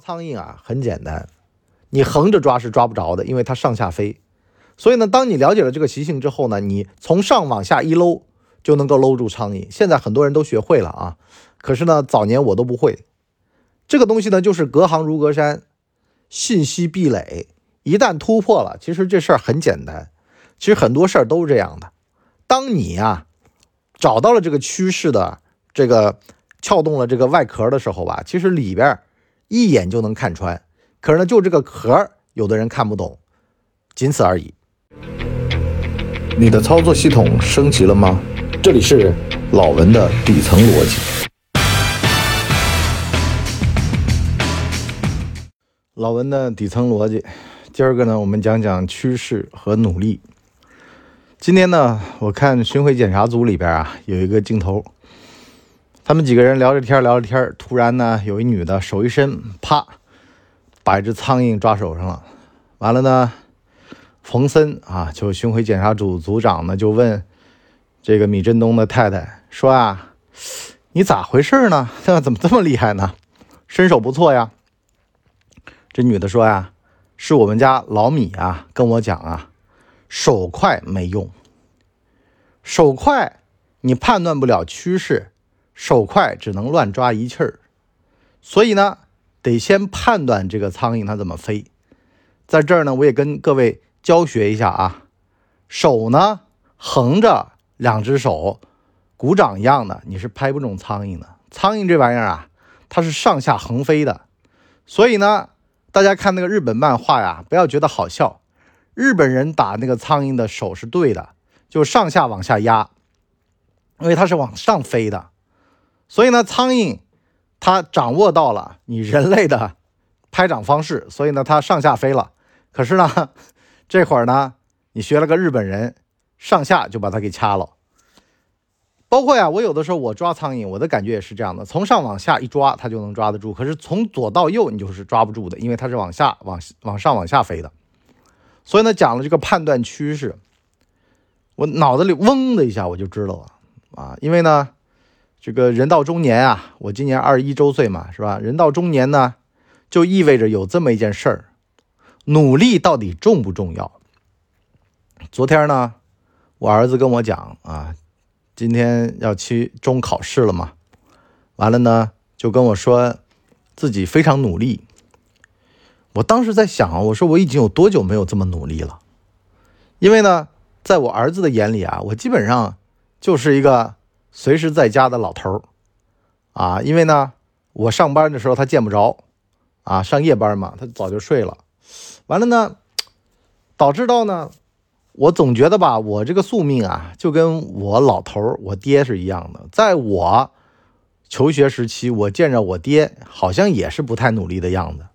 苍蝇啊，很简单，你横着抓是抓不着的，因为它上下飞。所以呢，当你了解了这个习性之后呢，你从上往下一搂就能够搂住苍蝇。现在很多人都学会了啊，可是呢，早年我都不会。这个东西呢，就是隔行如隔山，信息壁垒一旦突破了，其实这事儿很简单。其实很多事儿都是这样的。当你呀找到了这个趋势的这个撬动了这个外壳的时候吧，其实里边一眼就能看穿。可是呢，就这个壳，有的人看不懂，仅此而已。你的操作系统升级了吗？这里是老文的底层逻辑。老文的底层逻辑，今儿个呢，我们讲讲趋势和努力。今天呢，我看巡回检查组里边啊，有一个镜头，他们几个人聊着天聊着天突然呢，有一女的手一伸，啪，把一只苍蝇抓手上了。完了呢，冯森啊，就巡回检查组组长呢，就问这个米振东的太太说啊，你咋回事呢？怎么这么厉害呢？身手不错呀。这女的说呀：“是我们家老米啊，跟我讲啊，手快没用。手快你判断不了趋势，手快只能乱抓一气儿。所以呢，得先判断这个苍蝇它怎么飞。在这儿呢，我也跟各位教学一下啊，手呢横着两只手，鼓掌一样的，你是拍不中苍蝇的。苍蝇这玩意儿啊，它是上下横飞的，所以呢。”大家看那个日本漫画呀，不要觉得好笑。日本人打那个苍蝇的手是对的，就上下往下压，因为它是往上飞的。所以呢，苍蝇它掌握到了你人类的拍掌方式，所以呢，它上下飞了。可是呢，这会儿呢，你学了个日本人，上下就把它给掐了。包括呀，我有的时候我抓苍蝇，我的感觉也是这样的，从上往下一抓，它就能抓得住。可是从左到右，你就是抓不住的，因为它是往下、往往上、往下飞的。所以呢，讲了这个判断趋势，我脑子里嗡的一下，我就知道了啊。因为呢，这个人到中年啊，我今年二十一周岁嘛，是吧？人到中年呢，就意味着有这么一件事儿：努力到底重不重要？昨天呢，我儿子跟我讲啊。今天要期中考试了嘛？完了呢，就跟我说自己非常努力。我当时在想，我说我已经有多久没有这么努力了？因为呢，在我儿子的眼里啊，我基本上就是一个随时在家的老头儿啊。因为呢，我上班的时候他见不着啊，上夜班嘛，他早就睡了。完了呢，导致到呢。我总觉得吧，我这个宿命啊，就跟我老头儿、我爹是一样的。在我求学时期，我见着我爹好像也是不太努力的样子。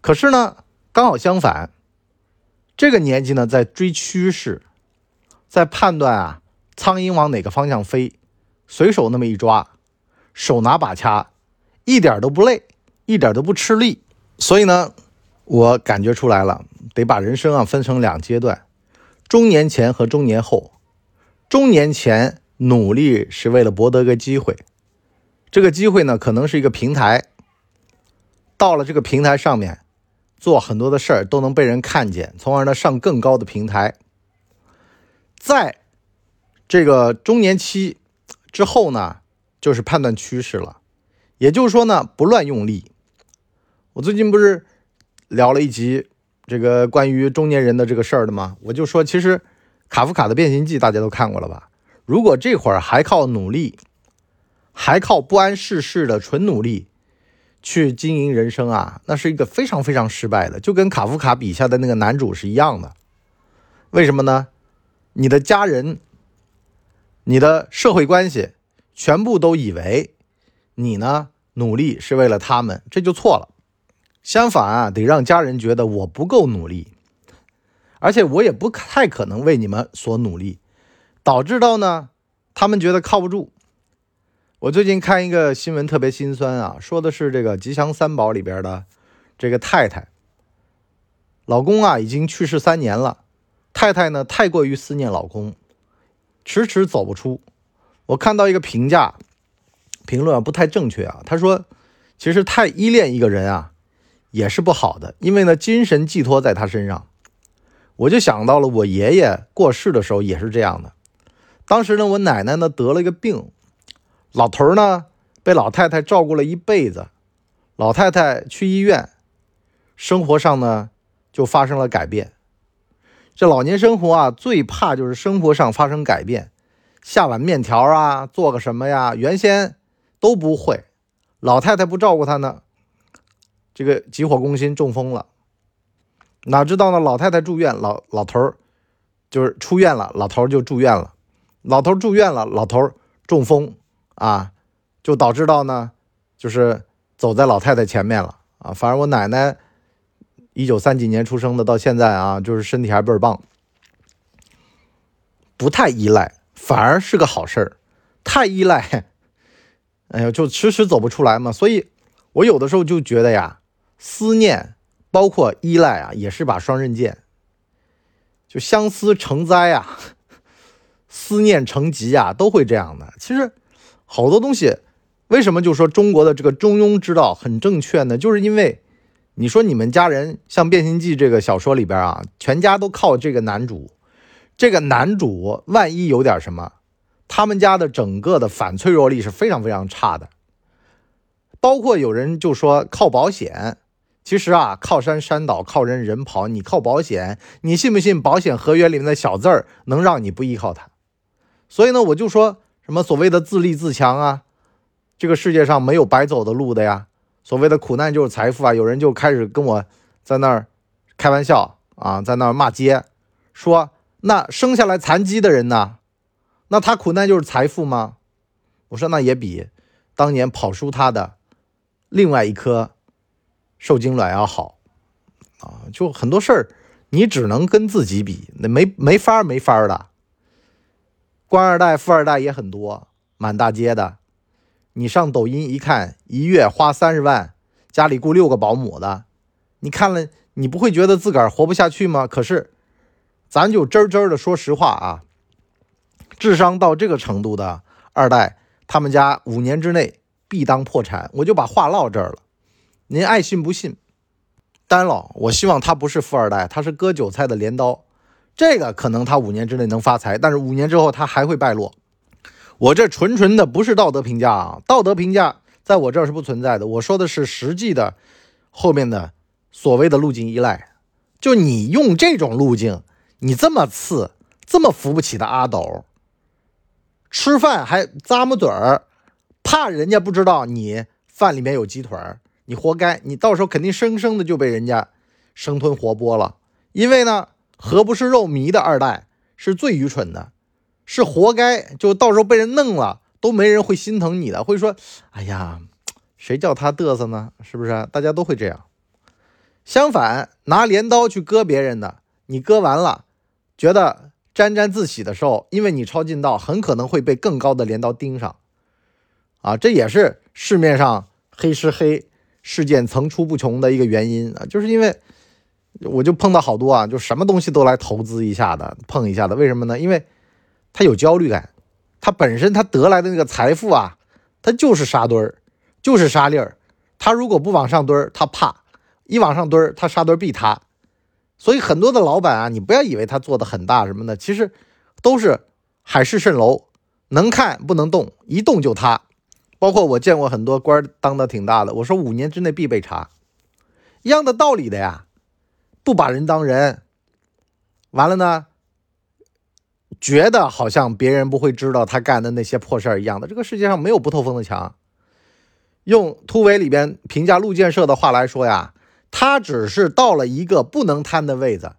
可是呢，刚好相反，这个年纪呢，在追趋势，在判断啊，苍蝇往哪个方向飞，随手那么一抓，手拿把掐，一点都不累，一点都不吃力。所以呢，我感觉出来了，得把人生啊分成两阶段。中年前和中年后，中年前努力是为了博得个机会，这个机会呢可能是一个平台。到了这个平台上面，做很多的事儿都能被人看见，从而呢上更高的平台。在这个中年期之后呢，就是判断趋势了，也就是说呢不乱用力。我最近不是聊了一集。这个关于中年人的这个事儿的吗？我就说，其实卡夫卡的《变形记》大家都看过了吧？如果这会儿还靠努力，还靠不谙世事的纯努力去经营人生啊，那是一个非常非常失败的，就跟卡夫卡笔下的那个男主是一样的。为什么呢？你的家人、你的社会关系，全部都以为你呢努力是为了他们，这就错了。相反啊，得让家人觉得我不够努力，而且我也不太可能为你们所努力，导致到呢，他们觉得靠不住。我最近看一个新闻特别心酸啊，说的是这个吉祥三宝里边的这个太太，老公啊已经去世三年了，太太呢太过于思念老公，迟迟走不出。我看到一个评价评论不太正确啊，他说。其实太依恋一个人啊，也是不好的，因为呢，精神寄托在他身上。我就想到了我爷爷过世的时候也是这样的。当时呢，我奶奶呢得了一个病，老头呢被老太太照顾了一辈子，老太太去医院，生活上呢就发生了改变。这老年生活啊，最怕就是生活上发生改变，下碗面条啊，做个什么呀，原先都不会。老太太不照顾他呢，这个急火攻心，中风了。哪知道呢？老太太住院，老老头儿就是出院了，老头儿就住院了。老头住院了，老头中风啊，就导致到呢，就是走在老太太前面了啊。反正我奶奶一九三几年出生的，到现在啊，就是身体还倍儿棒，不太依赖，反而是个好事儿。太依赖。哎呀，就迟迟走不出来嘛，所以我有的时候就觉得呀，思念包括依赖啊，也是把双刃剑。就相思成灾啊，思念成疾啊，都会这样的。其实好多东西，为什么就说中国的这个中庸之道很正确呢？就是因为你说你们家人像《变形记》这个小说里边啊，全家都靠这个男主，这个男主万一有点什么。他们家的整个的反脆弱力是非常非常差的，包括有人就说靠保险，其实啊，靠山山倒，靠人人跑。你靠保险，你信不信保险合约里面的小字儿能让你不依靠它？所以呢，我就说什么所谓的自立自强啊，这个世界上没有白走的路的呀。所谓的苦难就是财富啊，有人就开始跟我在那儿开玩笑啊，在那儿骂街，说那生下来残疾的人呢？那他苦难就是财富吗？我说那也比当年跑输他的另外一颗受精卵要好啊！就很多事儿，你只能跟自己比，那没没法没法的。官二代、富二代也很多，满大街的。你上抖音一看，一月花三十万，家里雇六个保姆的，你看了你不会觉得自个儿活不下去吗？可是，咱就真真的说实话啊。智商到这个程度的二代，他们家五年之内必当破产。我就把话唠这儿了，您爱信不信？单老，我希望他不是富二代，他是割韭菜的镰刀。这个可能他五年之内能发财，但是五年之后他还会败落。我这纯纯的不是道德评价啊，道德评价在我这儿是不存在的。我说的是实际的后面的所谓的路径依赖，就你用这种路径，你这么次这么扶不起的阿斗。吃饭还咂摸嘴儿，怕人家不知道你饭里面有鸡腿儿，你活该，你到时候肯定生生的就被人家生吞活剥了。因为呢，何不是肉糜的二代是最愚蠢的，是活该，就到时候被人弄了，都没人会心疼你的，会说，哎呀，谁叫他嘚瑟呢？是不是？大家都会这样。相反，拿镰刀去割别人的，你割完了，觉得。沾沾自喜的时候，因为你抄近道，很可能会被更高的镰刀盯上，啊，这也是市面上黑吃黑事件层出不穷的一个原因啊，就是因为我就碰到好多啊，就什么东西都来投资一下的，碰一下的，为什么呢？因为他有焦虑感，他本身他得来的那个财富啊，他就是沙堆儿，就是沙粒儿，他如果不往上堆儿，他怕。一往上堆儿，他沙堆必塌。所以很多的老板啊，你不要以为他做的很大什么的，其实都是海市蜃楼，能看不能动，一动就塌。包括我见过很多官当的挺大的，我说五年之内必被查，一样的道理的呀，不把人当人，完了呢，觉得好像别人不会知道他干的那些破事儿一样的。这个世界上没有不透风的墙。用突围里边评价陆建设的话来说呀。他只是到了一个不能贪的位子，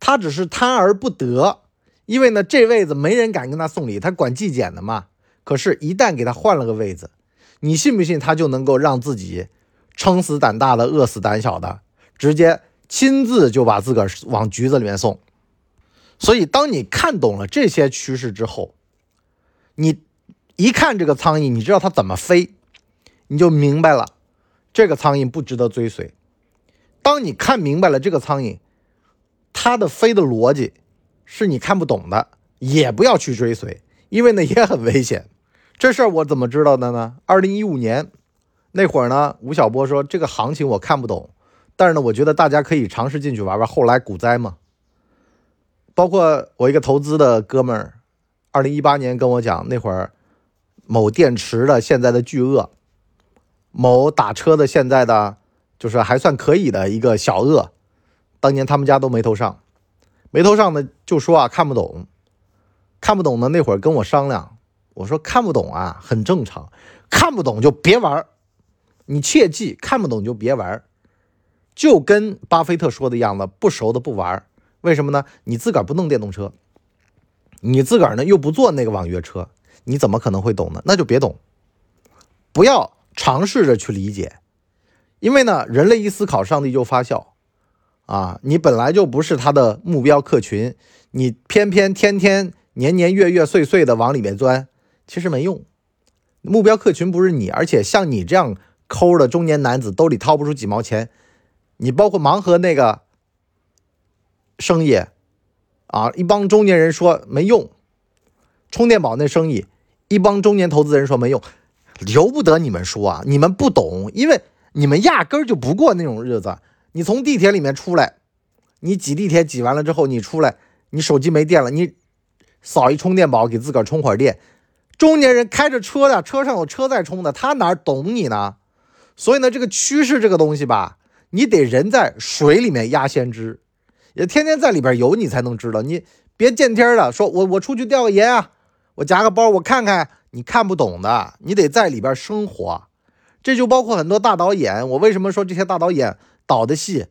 他只是贪而不得，因为呢，这位子没人敢跟他送礼，他管纪检的嘛。可是，一旦给他换了个位子，你信不信他就能够让自己撑死胆大的，饿死胆小的，直接亲自就把自个儿往局子里面送。所以，当你看懂了这些趋势之后，你一看这个苍蝇，你知道它怎么飞，你就明白了，这个苍蝇不值得追随。当你看明白了这个苍蝇，它的飞的逻辑是你看不懂的，也不要去追随，因为呢也很危险。这事儿我怎么知道的呢？二零一五年那会儿呢，吴晓波说这个行情我看不懂，但是呢，我觉得大家可以尝试进去玩玩。后来股灾嘛，包括我一个投资的哥们儿，二零一八年跟我讲，那会儿某电池的现在的巨鳄，某打车的现在的就是还算可以的一个小鳄，当年他们家都没投上，没投上呢就说啊看不懂，看不懂呢那会儿跟我商量，我说看不懂啊很正常，看不懂就别玩。你切记，看不懂就别玩就跟巴菲特说的一样的，不熟的不玩为什么呢？你自个儿不弄电动车，你自个儿呢又不坐那个网约车，你怎么可能会懂呢？那就别懂，不要尝试着去理解，因为呢，人类一思考，上帝就发笑啊！你本来就不是他的目标客群，你偏偏天天年年月月岁岁的往里面钻，其实没用。目标客群不是你，而且像你这样。抠的中年男子兜里掏不出几毛钱，你包括盲盒那个生意啊，一帮中年人说没用；充电宝那生意，一帮中年投资人说没用，由不得你们说啊，你们不懂，因为你们压根儿就不过那种日子。你从地铁里面出来，你挤地铁挤完了之后，你出来，你手机没电了，你扫一充电宝给自个儿充会儿电。中年人开着车的，车上有车在充的，他哪懂你呢？所以呢，这个趋势这个东西吧，你得人在水里面压先知，也天天在里边游，你才能知道。你别见天的说，我我出去钓个盐啊，我夹个包，我看看，你看不懂的，你得在里边生活。这就包括很多大导演，我为什么说这些大导演导的戏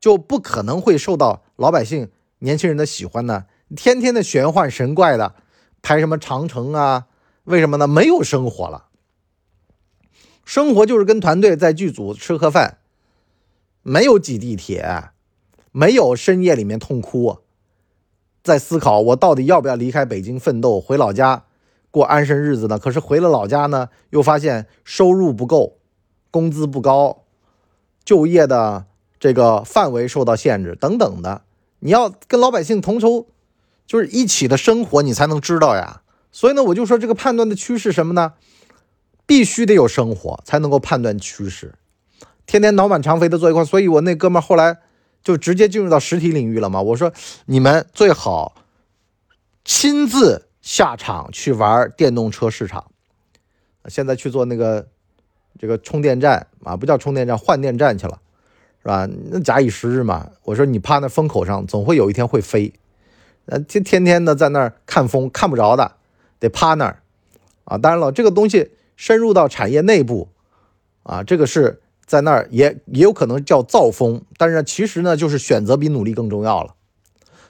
就不可能会受到老百姓、年轻人的喜欢呢？天天的玄幻神怪的拍什么长城啊？为什么呢？没有生活了。生活就是跟团队在剧组吃盒饭，没有挤地铁，没有深夜里面痛哭，在思考我到底要不要离开北京奋斗回老家过安生日子呢？可是回了老家呢，又发现收入不够，工资不高，就业的这个范围受到限制等等的。你要跟老百姓同仇，就是一起的生活，你才能知道呀。所以呢，我就说这个判断的趋势什么呢？必须得有生活才能够判断趋势，天天脑满肠肥的做一块，所以我那哥们后来就直接进入到实体领域了嘛。我说你们最好亲自下场去玩电动车市场，现在去做那个这个充电站啊，不叫充电站，换电站去了，是吧？那假以时日嘛，我说你趴那风口上，总会有一天会飞，呃，天天天的在那儿看风，看不着的，得趴那儿啊。当然了，这个东西。深入到产业内部，啊，这个是在那儿也也有可能叫造风，但是其实呢，就是选择比努力更重要了。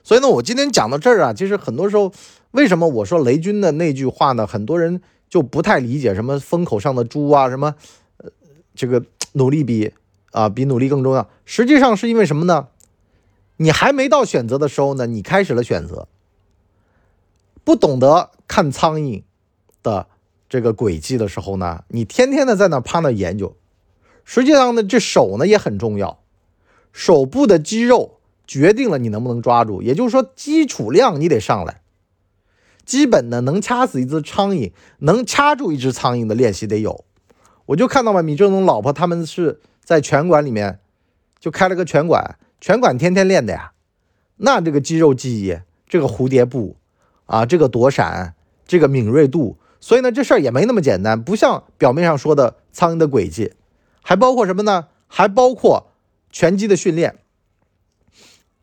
所以呢，我今天讲到这儿啊，其实很多时候，为什么我说雷军的那句话呢？很多人就不太理解什么风口上的猪啊，什么呃，这个努力比啊比努力更重要。实际上是因为什么呢？你还没到选择的时候呢，你开始了选择，不懂得看苍蝇的。这个轨迹的时候呢，你天天的在那趴那研究，实际上呢，这手呢也很重要，手部的肌肉决定了你能不能抓住，也就是说基础量你得上来，基本呢能掐死一只苍蝇，能掐住一只苍蝇的练习得有。我就看到嘛，米正东老婆他们是在拳馆里面就开了个拳馆，拳馆天天练的呀，那这个肌肉记忆，这个蝴蝶步啊，这个躲闪，这个敏锐度。所以呢，这事儿也没那么简单，不像表面上说的苍蝇的轨迹，还包括什么呢？还包括拳击的训练。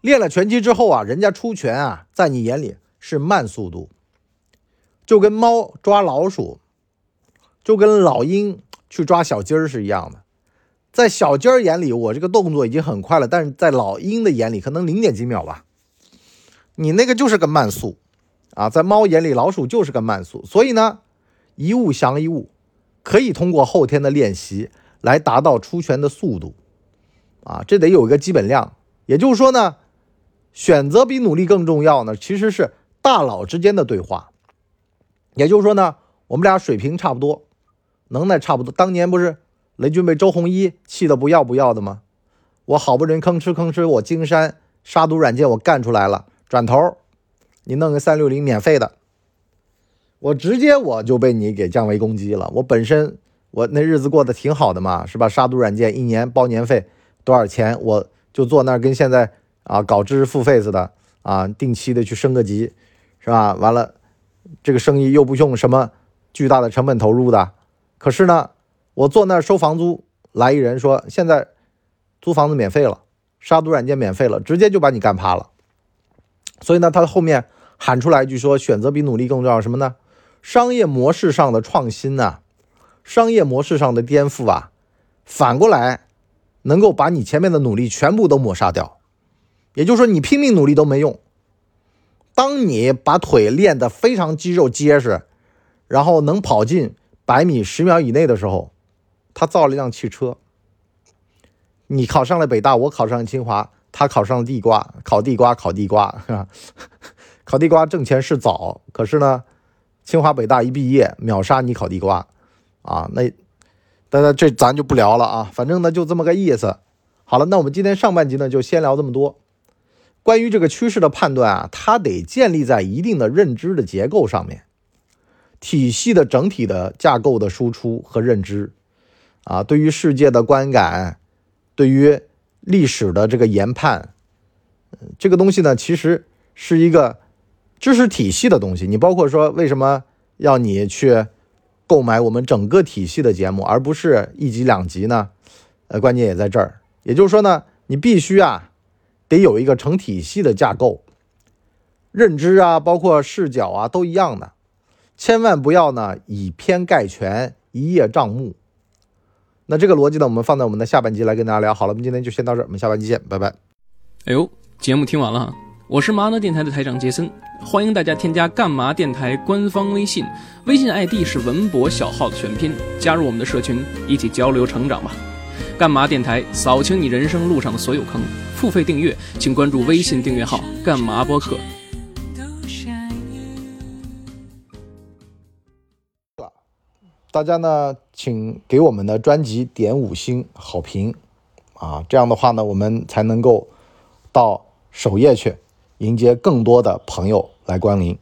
练了拳击之后啊，人家出拳啊，在你眼里是慢速度，就跟猫抓老鼠，就跟老鹰去抓小鸡儿是一样的。在小鸡儿眼里，我这个动作已经很快了，但是在老鹰的眼里，可能零点几秒吧。你那个就是个慢速啊，在猫眼里，老鼠就是个慢速，所以呢。一物降一物，可以通过后天的练习来达到出拳的速度，啊，这得有一个基本量。也就是说呢，选择比努力更重要呢，其实是大佬之间的对话。也就是说呢，我们俩水平差不多，能耐差不多。当年不是雷军被周鸿祎气得不要不要的吗？我好不容易吭哧吭哧，我金山杀毒软件我干出来了，转头你弄个三六零免费的。我直接我就被你给降维攻击了。我本身我那日子过得挺好的嘛，是吧？杀毒软件一年包年费多少钱？我就坐那儿跟现在啊搞知识付费似的啊，定期的去升个级，是吧？完了，这个生意又不用什么巨大的成本投入的，可是呢，我坐那儿收房租，来一人说现在租房子免费了，杀毒软件免费了，直接就把你干趴了。所以呢，他后面喊出来一句说：“选择比努力更重要。”什么呢？商业模式上的创新呢？商业模式上的颠覆啊，反过来能够把你前面的努力全部都抹杀掉。也就是说，你拼命努力都没用。当你把腿练得非常肌肉结实，然后能跑进百米十秒以内的时候，他造了一辆汽车。你考上了北大，我考上了清华，他考上了地瓜，烤地瓜，烤地瓜，是吧？烤地瓜挣钱是早，可是呢，清华北大一毕业秒杀你烤地瓜。啊，那，大家这咱就不聊了啊，反正呢就这么个意思。好了，那我们今天上半集呢就先聊这么多。关于这个趋势的判断啊，它得建立在一定的认知的结构上面，体系的整体的架构的输出和认知啊，对于世界的观感，对于历史的这个研判，这个东西呢其实是一个知识体系的东西。你包括说为什么要你去。购买我们整个体系的节目，而不是一集两集呢？呃，关键也在这儿。也就是说呢，你必须啊，得有一个成体系的架构，认知啊，包括视角啊，都一样的。千万不要呢以偏概全，一叶障目。那这个逻辑呢，我们放在我们的下半集来跟大家聊。好了，我们今天就先到这儿，我们下半集见，拜拜。哎呦，节目听完了。我是麻辣电台的台长杰森，欢迎大家添加干嘛电台官方微信，微信 ID 是文博小号的全拼，加入我们的社群，一起交流成长吧。干嘛电台扫清你人生路上的所有坑，付费订阅请关注微信订阅号干嘛播客。大家呢，请给我们的专辑点五星好评啊，这样的话呢，我们才能够到首页去。迎接更多的朋友来光临。